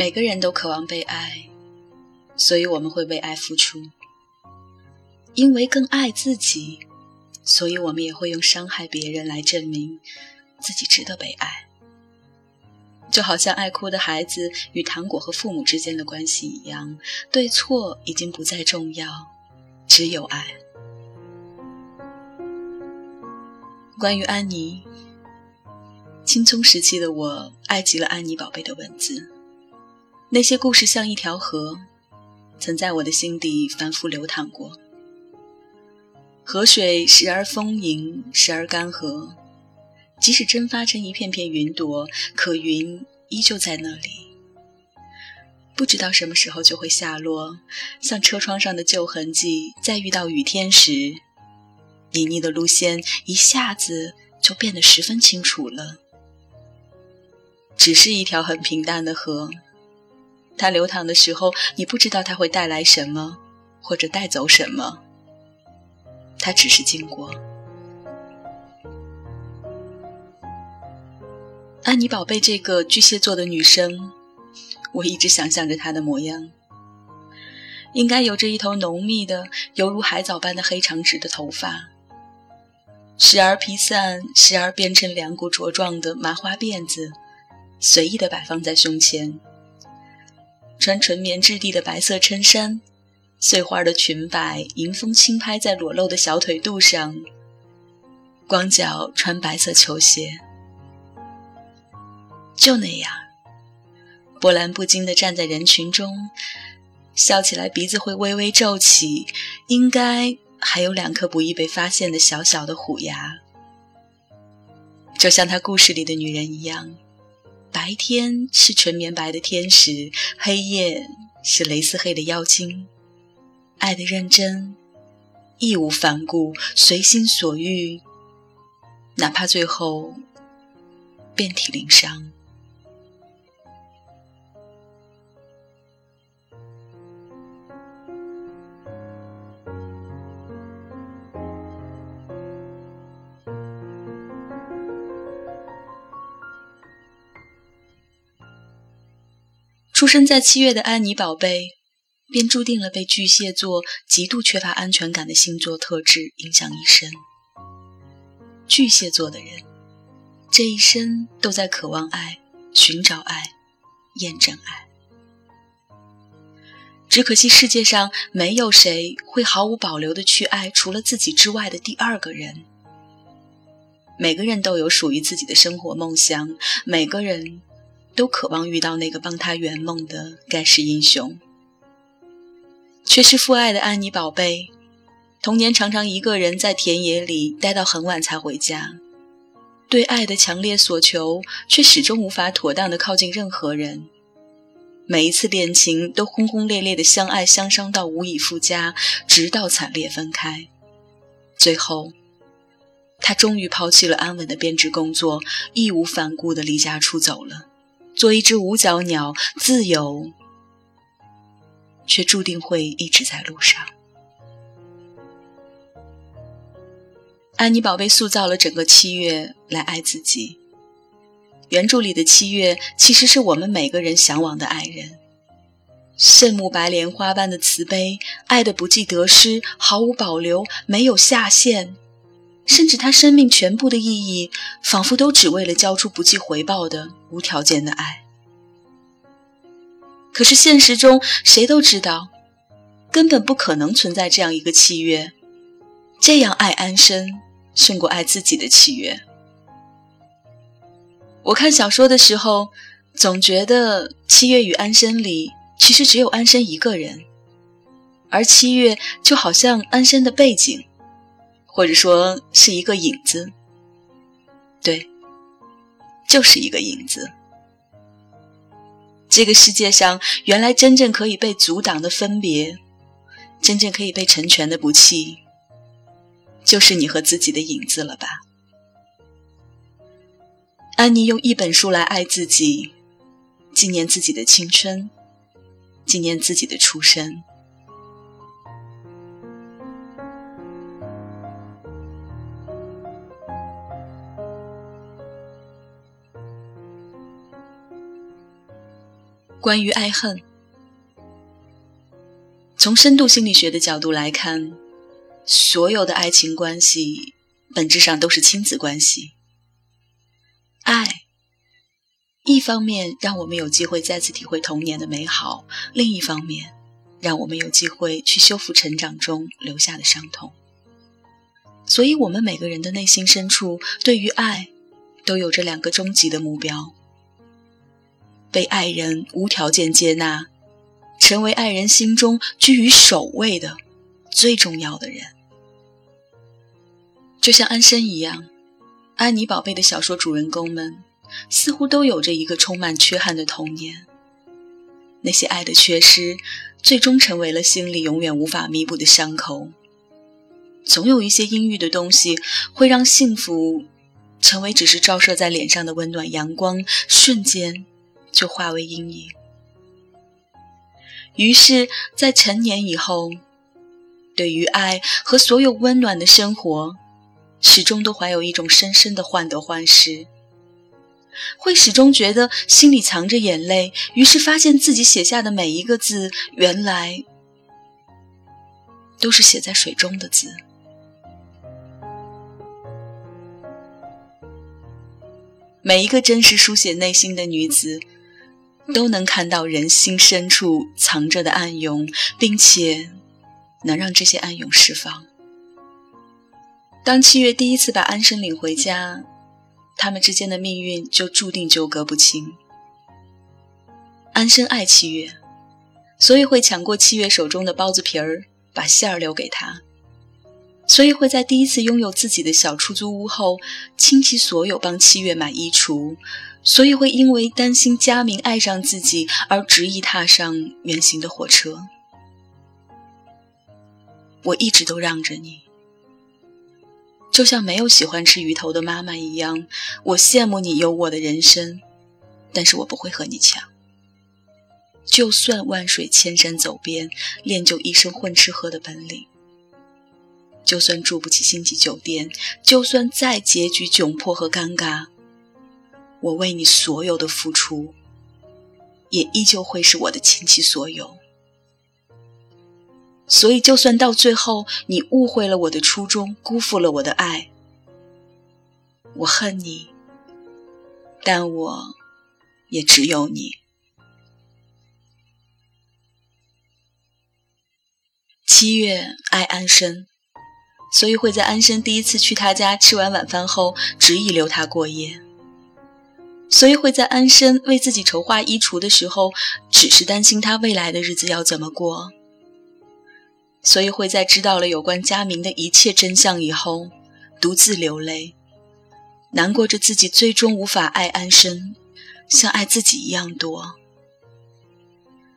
每个人都渴望被爱，所以我们会为爱付出。因为更爱自己，所以我们也会用伤害别人来证明自己值得被爱。就好像爱哭的孩子与糖果和父母之间的关系一样，对错已经不再重要，只有爱。关于安妮，青葱时期的我爱极了安妮宝贝的文字，那些故事像一条河，曾在我的心底反复流淌过。河水时而丰盈，时而干涸。即使蒸发成一片片云朵，可云依旧在那里。不知道什么时候就会下落，像车窗上的旧痕迹。在遇到雨天时，泥泞的路线一下子就变得十分清楚了。只是一条很平淡的河，它流淌的时候，你不知道它会带来什么，或者带走什么。它只是经过。安妮宝贝这个巨蟹座的女生，我一直想象着她的模样，应该有着一头浓密的、犹如海藻般的黑长直的头发，时而披散，时而编成两股茁壮的麻花辫子，随意的摆放在胸前。穿纯棉质地的白色衬衫，碎花的裙摆迎风轻拍在裸露的小腿肚上，光脚穿白色球鞋。就那样，波澜不惊地站在人群中，笑起来鼻子会微微皱起，应该还有两颗不易被发现的小小的虎牙。就像他故事里的女人一样，白天是纯棉白的天使，黑夜是蕾丝黑的妖精，爱的认真，义无反顾，随心所欲，哪怕最后遍体鳞伤。出生在七月的安妮宝贝，便注定了被巨蟹座极度缺乏安全感的星座特质影响一生。巨蟹座的人，这一生都在渴望爱、寻找爱、验证爱。只可惜世界上没有谁会毫无保留的去爱除了自己之外的第二个人。每个人都有属于自己的生活梦想，每个人。都渴望遇到那个帮他圆梦的盖世英雄。缺失父爱的安妮宝贝，童年常常一个人在田野里待到很晚才回家，对爱的强烈所求，却始终无法妥当的靠近任何人。每一次恋情都轰轰烈烈的相爱相伤到无以复加，直到惨烈分开。最后，他终于抛弃了安稳的编织工作，义无反顾的离家出走了。做一只五角鸟，自由，却注定会一直在路上。安妮宝贝塑造了整个七月来爱自己。原著里的七月，其实是我们每个人向往的爱人。圣母白莲花般的慈悲，爱的不计得失，毫无保留，没有下限。甚至他生命全部的意义，仿佛都只为了交出不计回报的无条件的爱。可是现实中，谁都知道，根本不可能存在这样一个契约，这样爱安生胜过爱自己的契约。我看小说的时候，总觉得七月与安生里其实只有安生一个人，而七月就好像安生的背景。或者说是一个影子，对，就是一个影子。这个世界上，原来真正可以被阻挡的分别，真正可以被成全的不弃，就是你和自己的影子了吧？安妮用一本书来爱自己，纪念自己的青春，纪念自己的出身。关于爱恨，从深度心理学的角度来看，所有的爱情关系本质上都是亲子关系。爱，一方面让我们有机会再次体会童年的美好，另一方面，让我们有机会去修复成长中留下的伤痛。所以，我们每个人的内心深处，对于爱，都有着两个终极的目标：被爱人无条件接纳，成为爱人心中居于首位的最重要的人。就像安生一样。安妮宝贝的小说主人公们，似乎都有着一个充满缺憾的童年。那些爱的缺失，最终成为了心里永远无法弥补的伤口。总有一些阴郁的东西，会让幸福成为只是照射在脸上的温暖阳光，瞬间就化为阴影。于是，在成年以后，对于爱和所有温暖的生活。始终都怀有一种深深的患得患失，会始终觉得心里藏着眼泪，于是发现自己写下的每一个字，原来都是写在水中的字。每一个真实书写内心的女子，都能看到人心深处藏着的暗涌，并且能让这些暗涌释放。当七月第一次把安生领回家，他们之间的命运就注定纠葛不清。安生爱七月，所以会抢过七月手中的包子皮儿，把馅儿留给他；所以会在第一次拥有自己的小出租屋后，倾其所有帮七月买衣橱；所以会因为担心佳明爱上自己而执意踏上远行的火车。我一直都让着你。就像没有喜欢吃鱼头的妈妈一样，我羡慕你有我的人生，但是我不会和你抢。就算万水千山走遍，练就一身混吃喝的本领；就算住不起星级酒店，就算再结局窘迫和尴尬，我为你所有的付出，也依旧会是我的倾其所有。所以，就算到最后你误会了我的初衷，辜负了我的爱，我恨你，但我也只有你。七月爱安生，所以会在安生第一次去他家吃完晚饭后，执意留他过夜；所以会在安生为自己筹划衣橱的时候，只是担心他未来的日子要怎么过。所以会在知道了有关佳明的一切真相以后，独自流泪，难过着自己最终无法爱安生，像爱自己一样多。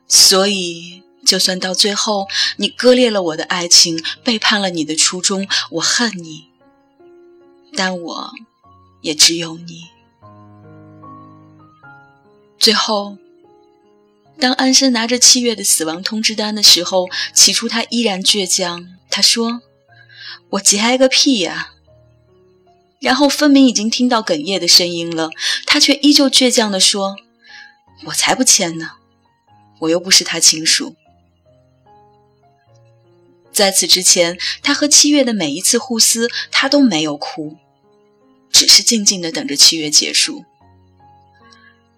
所以，就算到最后你割裂了我的爱情，背叛了你的初衷，我恨你，但我也只有你。最后。当安生拿着七月的死亡通知单的时候，起初他依然倔强。他说：“我节哀个屁呀！”然后分明已经听到哽咽的声音了，他却依旧倔强地说：“我才不签呢，我又不是他亲属。”在此之前，他和七月的每一次互撕，他都没有哭，只是静静的等着七月结束。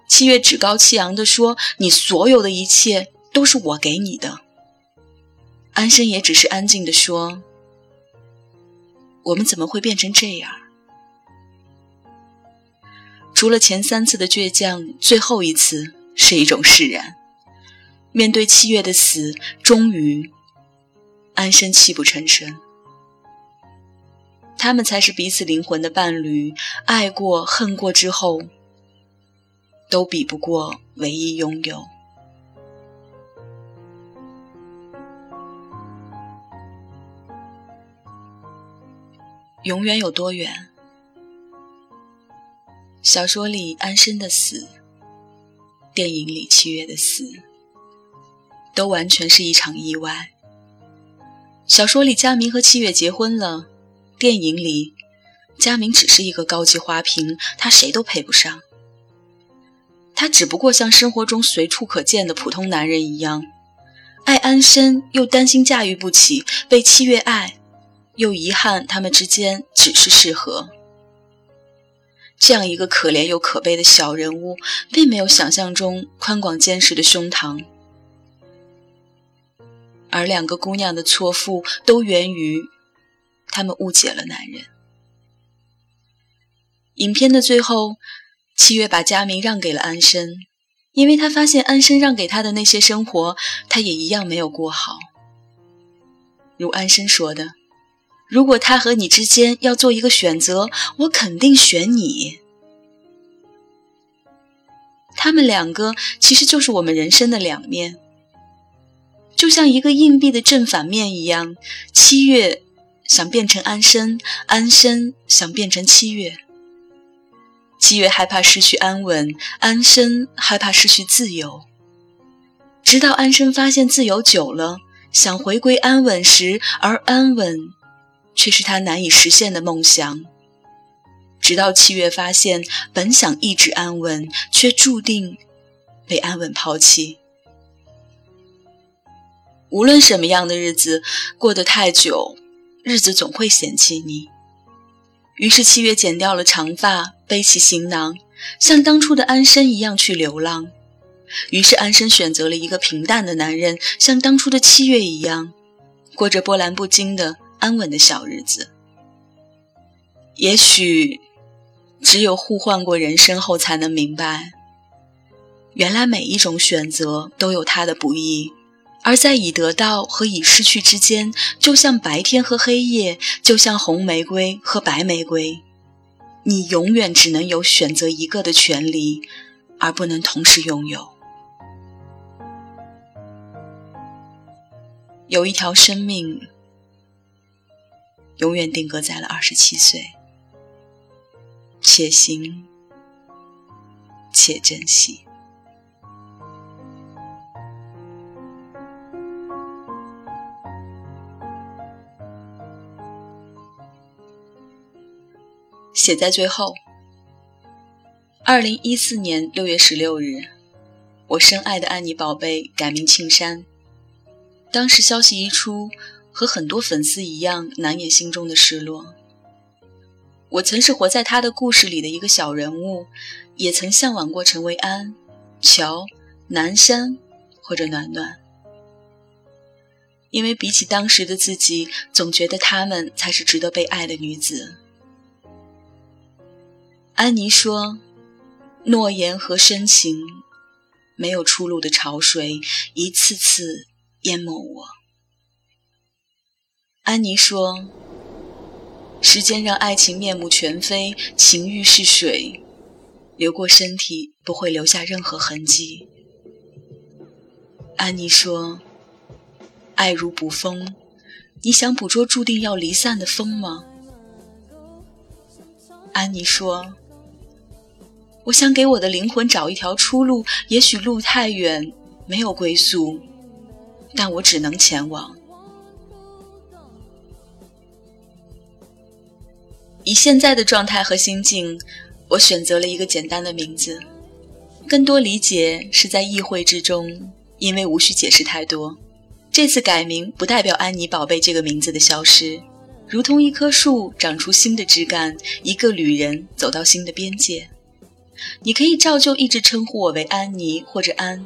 七月趾高气扬地说：“你所有的一切都是我给你的。”安生也只是安静地说：“我们怎么会变成这样？除了前三次的倔强，最后一次是一种释然。面对七月的死，终于，安生泣不成声。他们才是彼此灵魂的伴侣，爱过恨过之后。”都比不过唯一拥有。永远有多远？小说里安生的死，电影里七月的死，都完全是一场意外。小说里佳明和七月结婚了，电影里佳明只是一个高级花瓶，他谁都配不上。他只不过像生活中随处可见的普通男人一样，爱安生又担心驾驭不起被七月爱，又遗憾他们之间只是适合。这样一个可怜又可悲的小人物，并没有想象中宽广坚实的胸膛，而两个姑娘的错付都源于他们误解了男人。影片的最后，七月把佳明让给了安生，因为他发现安生让给他的那些生活，他也一样没有过好。如安生说的。如果他和你之间要做一个选择，我肯定选你。他们两个其实就是我们人生的两面，就像一个硬币的正反面一样。七月想变成安生，安生想变成七月。七月害怕失去安稳，安生害怕失去自由。直到安生发现自由久了，想回归安稳时，而安稳。却是他难以实现的梦想。直到七月发现，本想一直安稳，却注定被安稳抛弃。无论什么样的日子过得太久，日子总会嫌弃你。于是七月剪掉了长发，背起行囊，像当初的安生一样去流浪。于是安生选择了一个平淡的男人，像当初的七月一样，过着波澜不惊的。安稳的小日子，也许只有互换过人生后，才能明白，原来每一种选择都有它的不易，而在已得到和已失去之间，就像白天和黑夜，就像红玫瑰和白玫瑰，你永远只能有选择一个的权利，而不能同时拥有。有一条生命。永远定格在了二十七岁，且行且珍惜。写在最后。二零一四年六月十六日，我深爱的安妮宝贝改名庆山。当时消息一出。和很多粉丝一样，难掩心中的失落。我曾是活在他的故事里的一个小人物，也曾向往过成为安、乔、南山或者暖暖，因为比起当时的自己，总觉得她们才是值得被爱的女子。安妮说：“诺言和深情，没有出路的潮水，一次次淹没我。”安妮说：“时间让爱情面目全非，情欲是水，流过身体不会留下任何痕迹。”安妮说：“爱如捕风，你想捕捉注定要离散的风吗？”安妮说：“我想给我的灵魂找一条出路，也许路太远，没有归宿，但我只能前往。”以现在的状态和心境，我选择了一个简单的名字。更多理解是在意会之中，因为无需解释太多。这次改名不代表“安妮宝贝”这个名字的消失，如同一棵树长出新的枝干，一个旅人走到新的边界。你可以照旧一直称呼我为安妮或者安，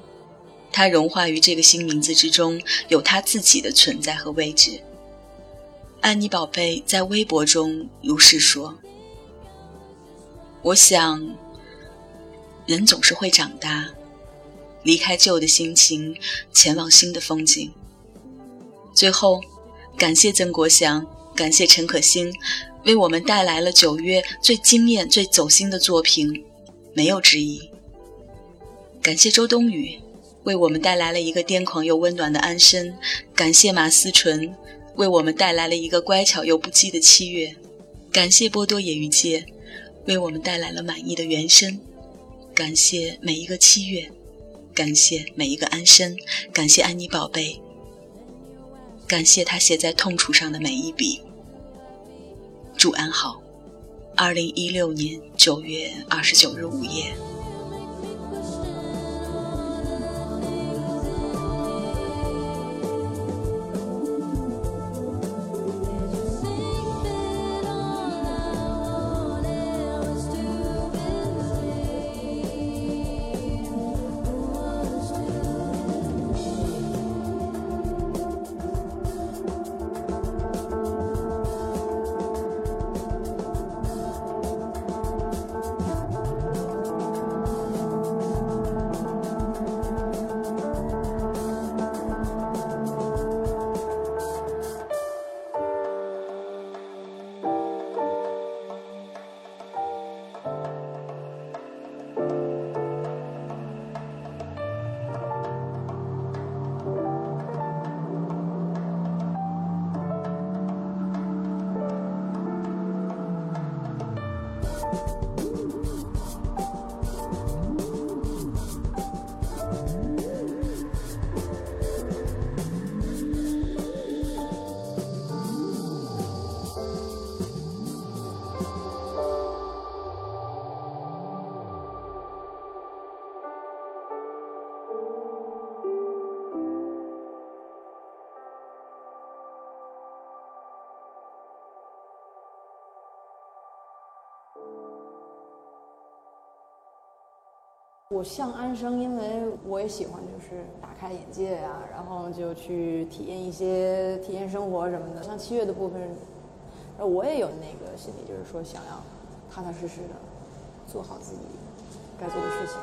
它融化于这个新名字之中，有它自己的存在和位置。安妮宝贝在微博中如是说：“我想，人总是会长大，离开旧的心情，前往新的风景。最后，感谢曾国祥，感谢陈可辛，为我们带来了九月最惊艳、最走心的作品，没有之一。感谢周冬雨，为我们带来了一个癫狂又温暖的安生。感谢马思纯。”为我们带来了一个乖巧又不羁的七月，感谢波多野鱼介，为我们带来了满意的原声，感谢每一个七月，感谢每一个安生，感谢安妮宝贝，感谢他写在痛楚上的每一笔。祝安好，二零一六年九月二十九日午夜。我像安生，因为我也喜欢，就是打开眼界啊，然后就去体验一些体验生活什么的。像七月的部分，我也有那个心理，就是说想要踏踏实实的做好自己该做的事情。